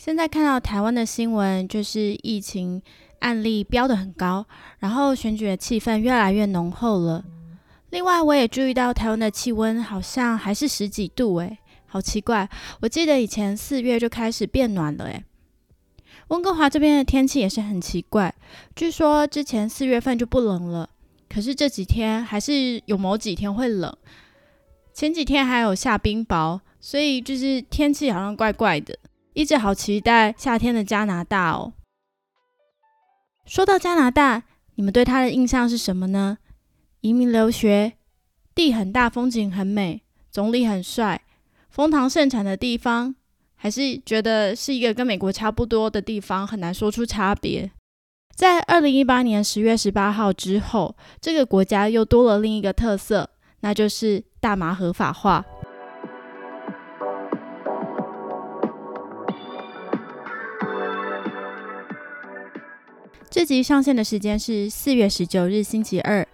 现在看到台湾的新闻，就是疫情案例飙得很高，然后选举的气氛越来越浓厚了。另外，我也注意到台湾的气温好像还是十几度，诶，好奇怪。我记得以前四月就开始变暖了，诶。温哥华这边的天气也是很奇怪，据说之前四月份就不冷了，可是这几天还是有某几天会冷。前几天还有下冰雹，所以就是天气好像怪怪的。一直好期待夏天的加拿大哦。说到加拿大，你们对它的印象是什么呢？移民留学，地很大，风景很美，总理很帅，蜂糖盛产的地方，还是觉得是一个跟美国差不多的地方，很难说出差别。在二零一八年十月十八号之后，这个国家又多了另一个特色，那就是大麻合法化。这集上线的时间是四月十九日星期二，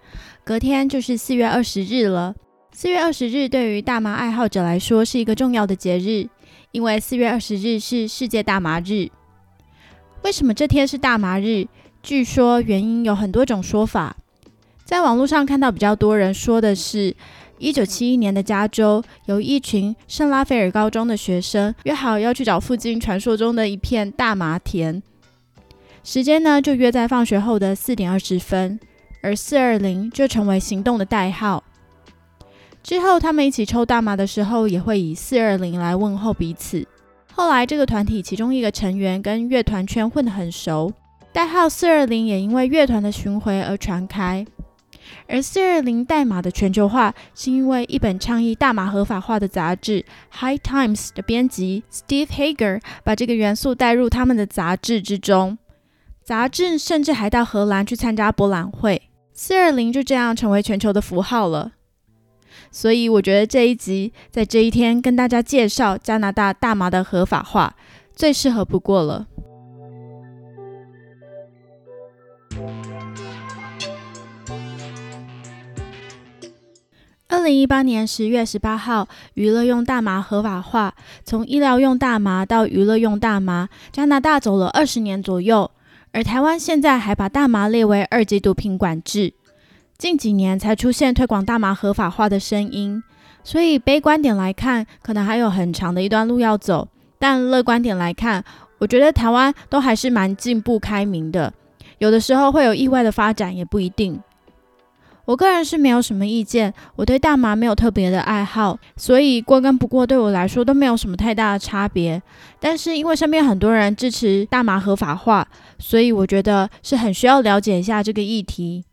隔天就是四月二十日了。四月二十日对于大麻爱好者来说是一个重要的节日，因为四月二十日是世界大麻日。为什么这天是大麻日？据说原因有很多种说法。在网络上看到比较多人说的是，一九七一年的加州有一群圣拉斐尔高中的学生约好要去找附近传说中的一片大麻田。时间呢，就约在放学后的四点二十分，而四二零就成为行动的代号。之后，他们一起抽大麻的时候，也会以四二零来问候彼此。后来，这个团体其中一个成员跟乐团圈混得很熟，代号四二零也因为乐团的巡回而传开。而四二零代码的全球化，是因为一本倡议大麻合法化的杂志《High Times》的编辑 Steve Hager 把这个元素带入他们的杂志之中。杂志甚至还到荷兰去参加博览会，四二零就这样成为全球的符号了。所以我觉得这一集在这一天跟大家介绍加拿大大麻的合法化，最适合不过了。二零一八年十月十八号，娱乐用大麻合法化，从医疗用大麻到娱乐用大麻，加拿大走了二十年左右。而台湾现在还把大麻列为二级毒品管制，近几年才出现推广大麻合法化的声音，所以悲观点来看，可能还有很长的一段路要走；但乐观点来看，我觉得台湾都还是蛮进步开明的，有的时候会有意外的发展，也不一定。我个人是没有什么意见，我对大麻没有特别的爱好，所以过跟不过对我来说都没有什么太大的差别。但是因为身边很多人支持大麻合法化，所以我觉得是很需要了解一下这个议题。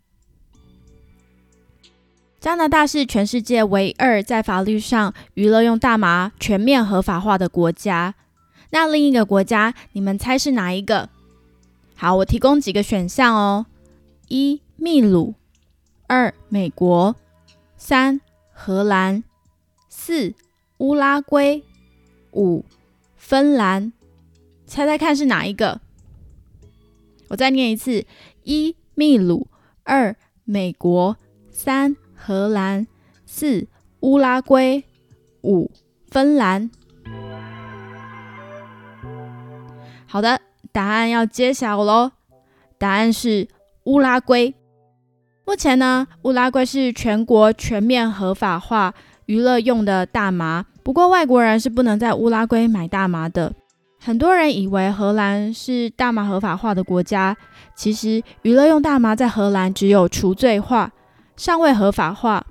加拿大是全世界唯二在法律上娱乐用大麻全面合法化的国家。那另一个国家，你们猜是哪一个？好，我提供几个选项哦：一、秘鲁。二、美国；三、荷兰；四、乌拉圭；五、芬兰。猜猜看是哪一个？我再念一次：一、秘鲁；二、美国；三、荷兰；四、乌拉圭；五、芬兰。好的，答案要揭晓喽！答案是乌拉圭。目前呢，乌拉圭是全国全面合法化娱乐用的大麻，不过外国人是不能在乌拉圭买大麻的。很多人以为荷兰是大麻合法化的国家，其实娱乐用大麻在荷兰只有除罪化，尚未合法化。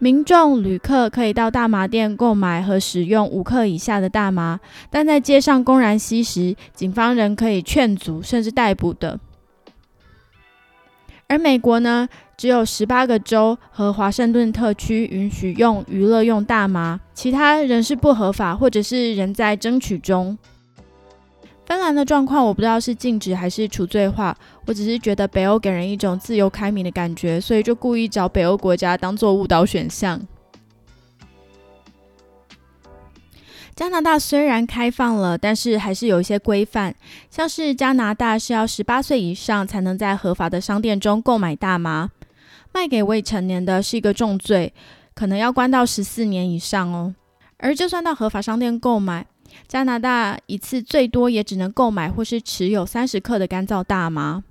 民众旅客可以到大麻店购买和使用五克以下的大麻，但在街上公然吸食，警方仍可以劝阻甚至逮捕的。而美国呢，只有十八个州和华盛顿特区允许用娱乐用大麻，其他仍是不合法，或者是仍在争取中。芬兰的状况我不知道是禁止还是除罪化，我只是觉得北欧给人一种自由开明的感觉，所以就故意找北欧国家当做误导选项。加拿大虽然开放了，但是还是有一些规范，像是加拿大是要十八岁以上才能在合法的商店中购买大麻，卖给未成年的是一个重罪，可能要关到十四年以上哦。而就算到合法商店购买，加拿大一次最多也只能购买或是持有三十克的干燥大麻，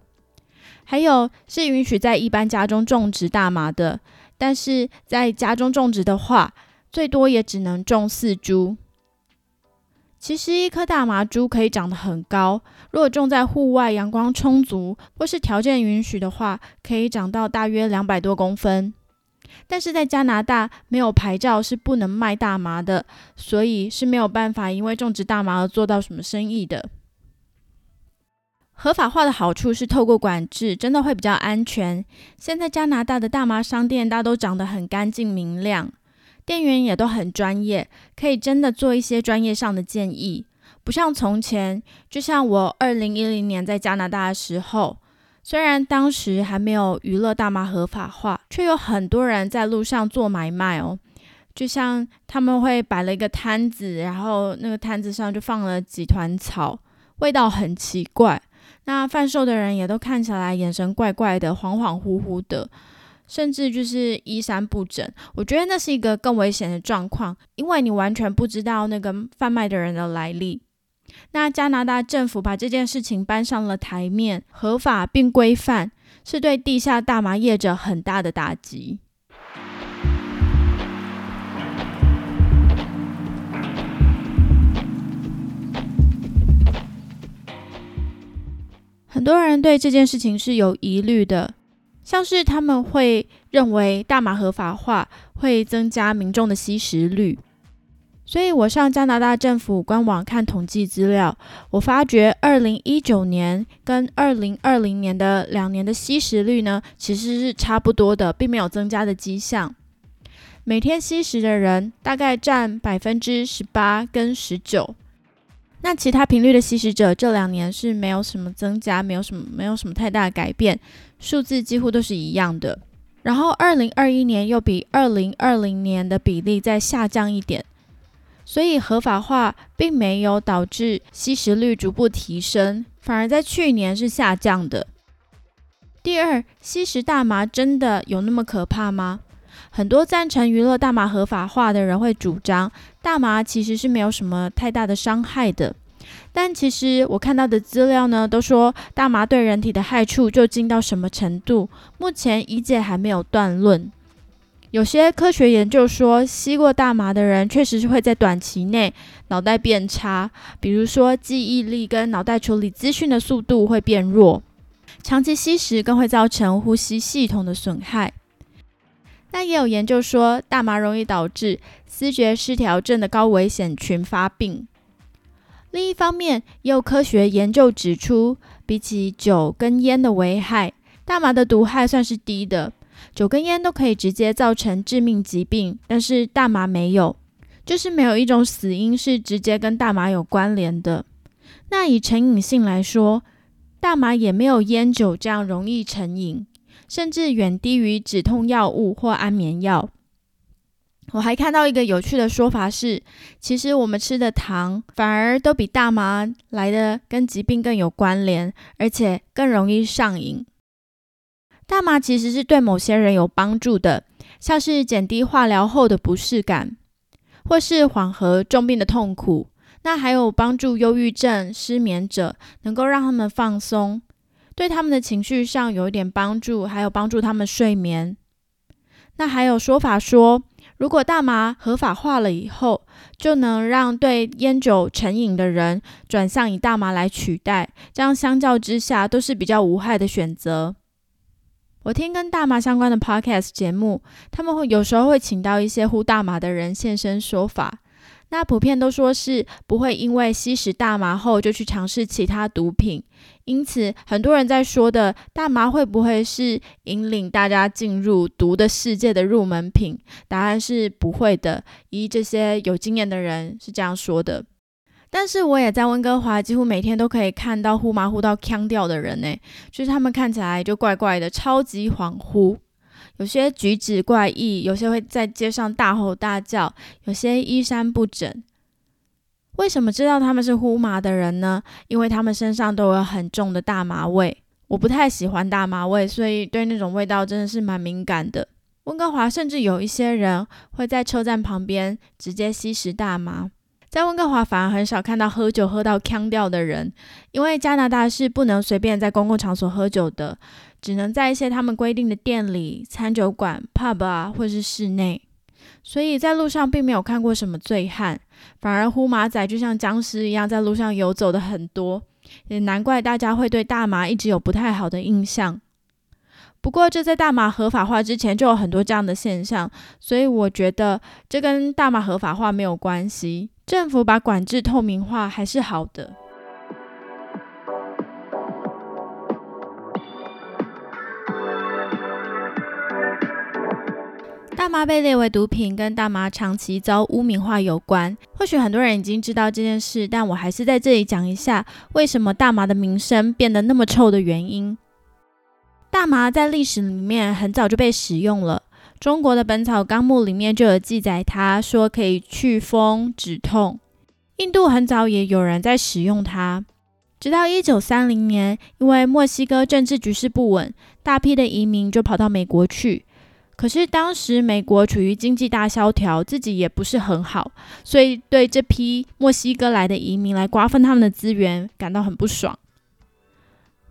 还有是允许在一般家中种植大麻的，但是在家中种植的话，最多也只能种四株。其实一棵大麻株可以长得很高，如果种在户外，阳光充足或是条件允许的话，可以长到大约两百多公分。但是在加拿大没有牌照是不能卖大麻的，所以是没有办法因为种植大麻而做到什么生意的。合法化的好处是透过管制，真的会比较安全。现在加拿大的大麻商店大都长得很干净明亮，店员也都很专业，可以真的做一些专业上的建议，不像从前。就像我二零一零年在加拿大的时候。虽然当时还没有娱乐大麻合法化，却有很多人在路上做买卖哦。就像他们会摆了一个摊子，然后那个摊子上就放了几团草，味道很奇怪。那贩售的人也都看起来眼神怪怪的，恍恍惚惚的，甚至就是衣衫不整。我觉得那是一个更危险的状况，因为你完全不知道那个贩卖的人的来历。那加拿大政府把这件事情搬上了台面，合法并规范，是对地下大麻业者很大的打击。很多人对这件事情是有疑虑的，像是他们会认为大麻合法化会增加民众的吸食率。所以我上加拿大政府官网看统计资料，我发觉二零一九年跟二零二零年的两年的吸食率呢，其实是差不多的，并没有增加的迹象。每天吸食的人大概占百分之十八跟十九，那其他频率的吸食者这两年是没有什么增加，没有什么没有什么太大的改变，数字几乎都是一样的。然后二零二一年又比二零二零年的比例再下降一点。所以合法化并没有导致吸食率逐步提升，反而在去年是下降的。第二，吸食大麻真的有那么可怕吗？很多赞成娱乐大麻合法化的人会主张，大麻其实是没有什么太大的伤害的。但其实我看到的资料呢，都说大麻对人体的害处究竟到什么程度，目前医界还没有断论。有些科学研究说，吸过大麻的人确实是会在短期内脑袋变差，比如说记忆力跟脑袋处理资讯的速度会变弱。长期吸食更会造成呼吸系统的损害。那也有研究说，大麻容易导致思觉失调症的高危险群发病。另一方面，也有科学研究指出，比起酒跟烟的危害，大麻的毒害算是低的。酒跟烟都可以直接造成致命疾病，但是大麻没有，就是没有一种死因是直接跟大麻有关联的。那以成瘾性来说，大麻也没有烟酒这样容易成瘾，甚至远低于止痛药物或安眠药。我还看到一个有趣的说法是，其实我们吃的糖反而都比大麻来的跟疾病更有关联，而且更容易上瘾。大麻其实是对某些人有帮助的，像是减低化疗后的不适感，或是缓和重病的痛苦。那还有帮助忧郁症、失眠者，能够让他们放松，对他们的情绪上有一点帮助，还有帮助他们睡眠。那还有说法说，如果大麻合法化了以后，就能让对烟酒成瘾的人转向以大麻来取代，这样相较之下都是比较无害的选择。我听跟大麻相关的 podcast 节目，他们会有时候会请到一些呼大麻的人现身说法。那普遍都说是不会因为吸食大麻后就去尝试其他毒品。因此，很多人在说的大麻会不会是引领大家进入毒的世界的入门品？答案是不会的。依这些有经验的人是这样说的。但是我也在温哥华，几乎每天都可以看到呼麻呼到腔掉的人呢，就是他们看起来就怪怪的，超级恍惚，有些举止怪异，有些会在街上大吼大叫，有些衣衫不整。为什么知道他们是呼麻的人呢？因为他们身上都有很重的大麻味。我不太喜欢大麻味，所以对那种味道真的是蛮敏感的。温哥华甚至有一些人会在车站旁边直接吸食大麻。在温哥华反而很少看到喝酒喝到腔掉的人，因为加拿大是不能随便在公共场所喝酒的，只能在一些他们规定的店里、餐酒馆、pub 啊，或是室内。所以在路上并没有看过什么醉汉，反而呼麻仔就像僵尸一样在路上游走的很多，也难怪大家会对大麻一直有不太好的印象。不过这在大麻合法化之前就有很多这样的现象，所以我觉得这跟大麻合法化没有关系。政府把管制透明化还是好的。大麻被列为毒品，跟大麻长期遭污名化有关。或许很多人已经知道这件事，但我还是在这里讲一下，为什么大麻的名声变得那么臭的原因。大麻在历史里面很早就被使用了。中国的《本草纲目》里面就有记载，它说可以祛风止痛。印度很早也有人在使用它，直到一九三零年，因为墨西哥政治局势不稳，大批的移民就跑到美国去。可是当时美国处于经济大萧条，自己也不是很好，所以对这批墨西哥来的移民来瓜分他们的资源感到很不爽。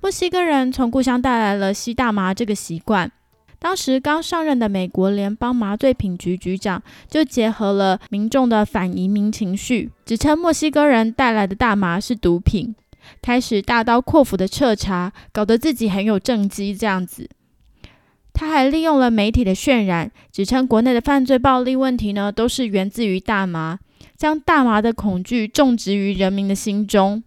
墨西哥人从故乡带来了吸大麻这个习惯。当时刚上任的美国联邦麻醉品局局长就结合了民众的反移民情绪，指称墨西哥人带来的大麻是毒品，开始大刀阔斧的彻查，搞得自己很有政绩这样子。他还利用了媒体的渲染，指称国内的犯罪暴力问题呢，都是源自于大麻，将大麻的恐惧种植于人民的心中。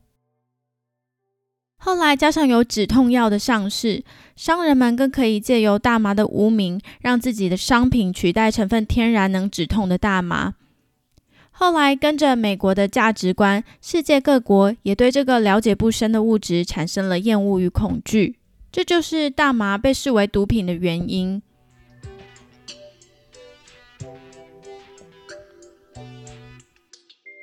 后来加上有止痛药的上市，商人们更可以借由大麻的无名，让自己的商品取代成分天然能止痛的大麻。后来跟着美国的价值观，世界各国也对这个了解不深的物质产生了厌恶与恐惧，这就是大麻被视为毒品的原因。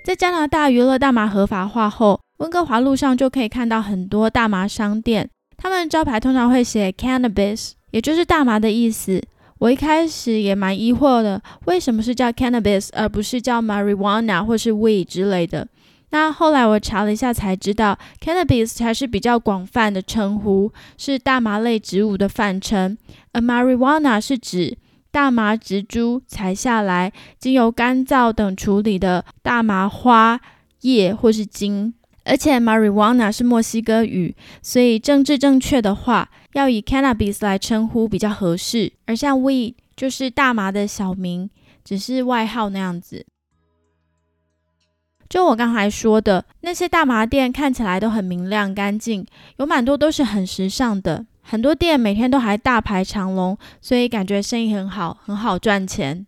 在加拿大娱乐大麻合法化后。温哥华路上就可以看到很多大麻商店，他们招牌通常会写 cannabis，也就是大麻的意思。我一开始也蛮疑惑的，为什么是叫 cannabis 而不是叫 marijuana 或是 weed 之类的？那后来我查了一下才知道，cannabis 才是比较广泛的称呼，是大麻类植物的泛称，而 marijuana 是指大麻植株采下来经由干燥等处理的大麻花叶或是茎。而且 marijuana 是墨西哥语，所以政治正确的话要以 cannabis 来称呼比较合适。而像 weed 就是大麻的小名，只是外号那样子。就我刚才说的，那些大麻店看起来都很明亮干净，有蛮多都是很时尚的，很多店每天都还大排长龙，所以感觉生意很好，很好赚钱。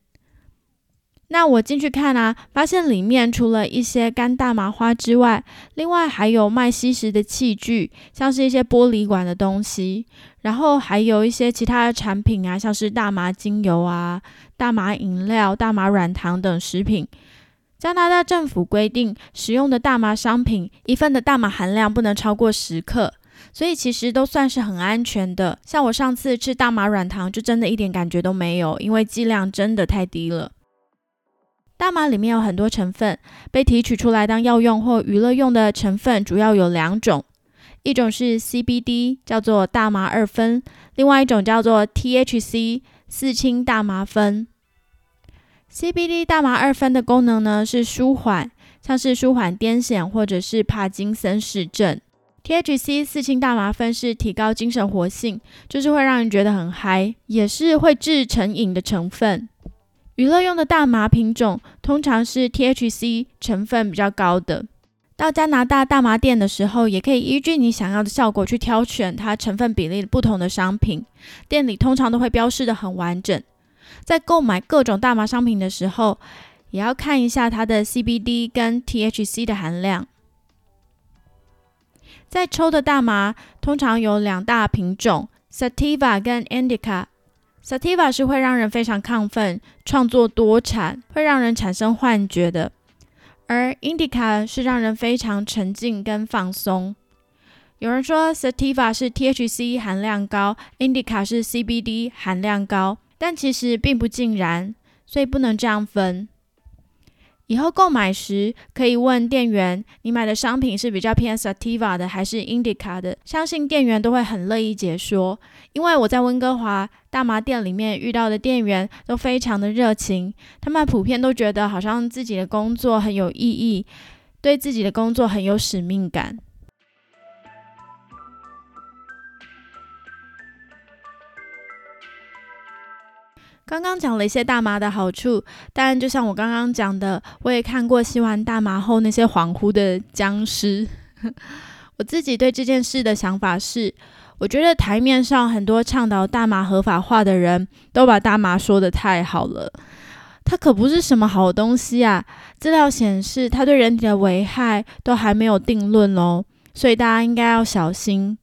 那我进去看啊，发现里面除了一些干大麻花之外，另外还有卖吸食的器具，像是一些玻璃管的东西，然后还有一些其他的产品啊，像是大麻精油啊、大麻饮料、大麻软糖等食品。加拿大政府规定，使用的大麻商品一份的大麻含量不能超过十克，所以其实都算是很安全的。像我上次吃大麻软糖，就真的一点感觉都没有，因为剂量真的太低了。大麻里面有很多成分，被提取出来当药用或娱乐用的成分主要有两种，一种是 CBD，叫做大麻二酚；另外一种叫做 THC，四氢大麻酚。CBD 大麻二酚的功能呢是舒缓，像是舒缓癫痫或者是帕金森氏症。THC 四氢大麻酚是提高精神活性，就是会让人觉得很嗨，也是会致成瘾的成分。娱乐用的大麻品种通常是 THC 成分比较高的。到加拿大大麻店的时候，也可以依据你想要的效果去挑选它成分比例不同的商品。店里通常都会标示的很完整。在购买各种大麻商品的时候，也要看一下它的 CBD 跟 THC 的含量。在抽的大麻通常有两大品种，Sativa 跟 Indica。Sativa 是会让人非常亢奋、创作多产、会让人产生幻觉的，而 Indica 是让人非常沉静跟放松。有人说 Sativa 是 THC 含量高，Indica 是 CBD 含量高，但其实并不尽然，所以不能这样分。以后购买时可以问店员，你买的商品是比较偏 Sativa 的还是 Indica 的？相信店员都会很乐意解说。因为我在温哥华大麻店里面遇到的店员都非常的热情，他们普遍都觉得好像自己的工作很有意义，对自己的工作很有使命感。刚刚讲了一些大麻的好处，但就像我刚刚讲的，我也看过吸完大麻后那些恍惚的僵尸。我自己对这件事的想法是，我觉得台面上很多倡导大麻合法化的人都把大麻说的太好了，它可不是什么好东西啊！资料显示，它对人体的危害都还没有定论哦，所以大家应该要小心。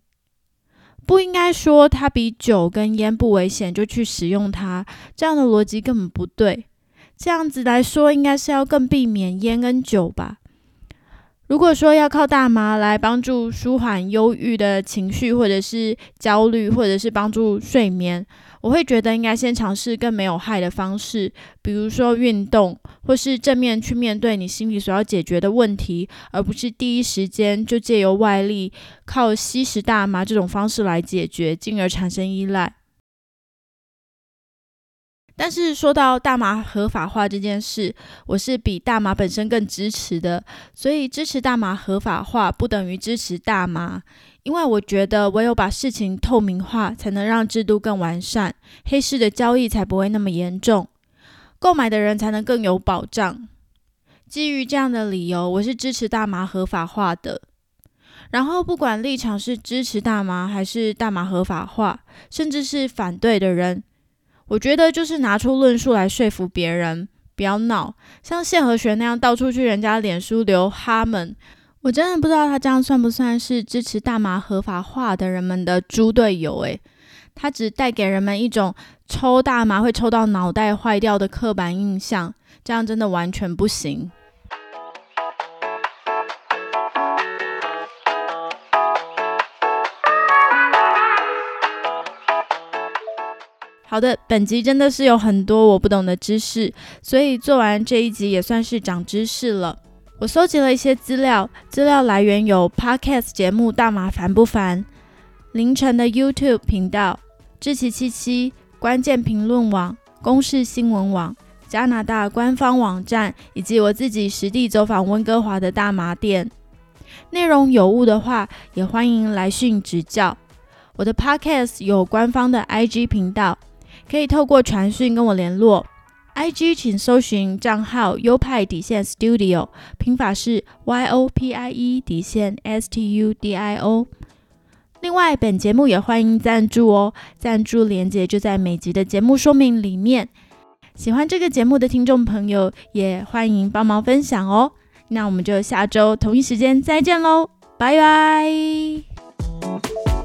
不应该说它比酒跟烟不危险就去使用它，这样的逻辑根本不对。这样子来说，应该是要更避免烟跟酒吧。如果说要靠大麻来帮助舒缓忧郁的情绪，或者是焦虑，或者是帮助睡眠，我会觉得应该先尝试更没有害的方式，比如说运动，或是正面去面对你心里所要解决的问题，而不是第一时间就借由外力靠吸食大麻这种方式来解决，进而产生依赖。但是说到大麻合法化这件事，我是比大麻本身更支持的。所以支持大麻合法化不等于支持大麻，因为我觉得唯有把事情透明化，才能让制度更完善，黑市的交易才不会那么严重，购买的人才能更有保障。基于这样的理由，我是支持大麻合法化的。然后不管立场是支持大麻还是大麻合法化，甚至是反对的人。我觉得就是拿出论述来说服别人，不要闹，像谢和弦那样到处去人家脸书留哈们，我真的不知道他这样算不算是支持大麻合法化的人们的猪队友诶，他只带给人们一种抽大麻会抽到脑袋坏掉的刻板印象，这样真的完全不行。好的，本集真的是有很多我不懂的知识，所以做完这一集也算是长知识了。我搜集了一些资料，资料来源有 Podcast 节目《大麻烦不烦》、凌晨的 YouTube 频道、知奇七七、关键评论网、公视新闻网、加拿大官方网站，以及我自己实地走访温哥华的大麻店。内容有误的话，也欢迎来讯指教。我的 Podcast 有官方的 IG 频道。可以透过传讯跟我联络，IG 请搜寻账号优派底线 Studio，拼法是 Y O P I E 底线 S T U D I O。另外，本节目也欢迎赞助哦，赞助链接就在每集的节目说明里面。喜欢这个节目的听众朋友，也欢迎帮忙分享哦。那我们就下周同一时间再见喽，拜拜。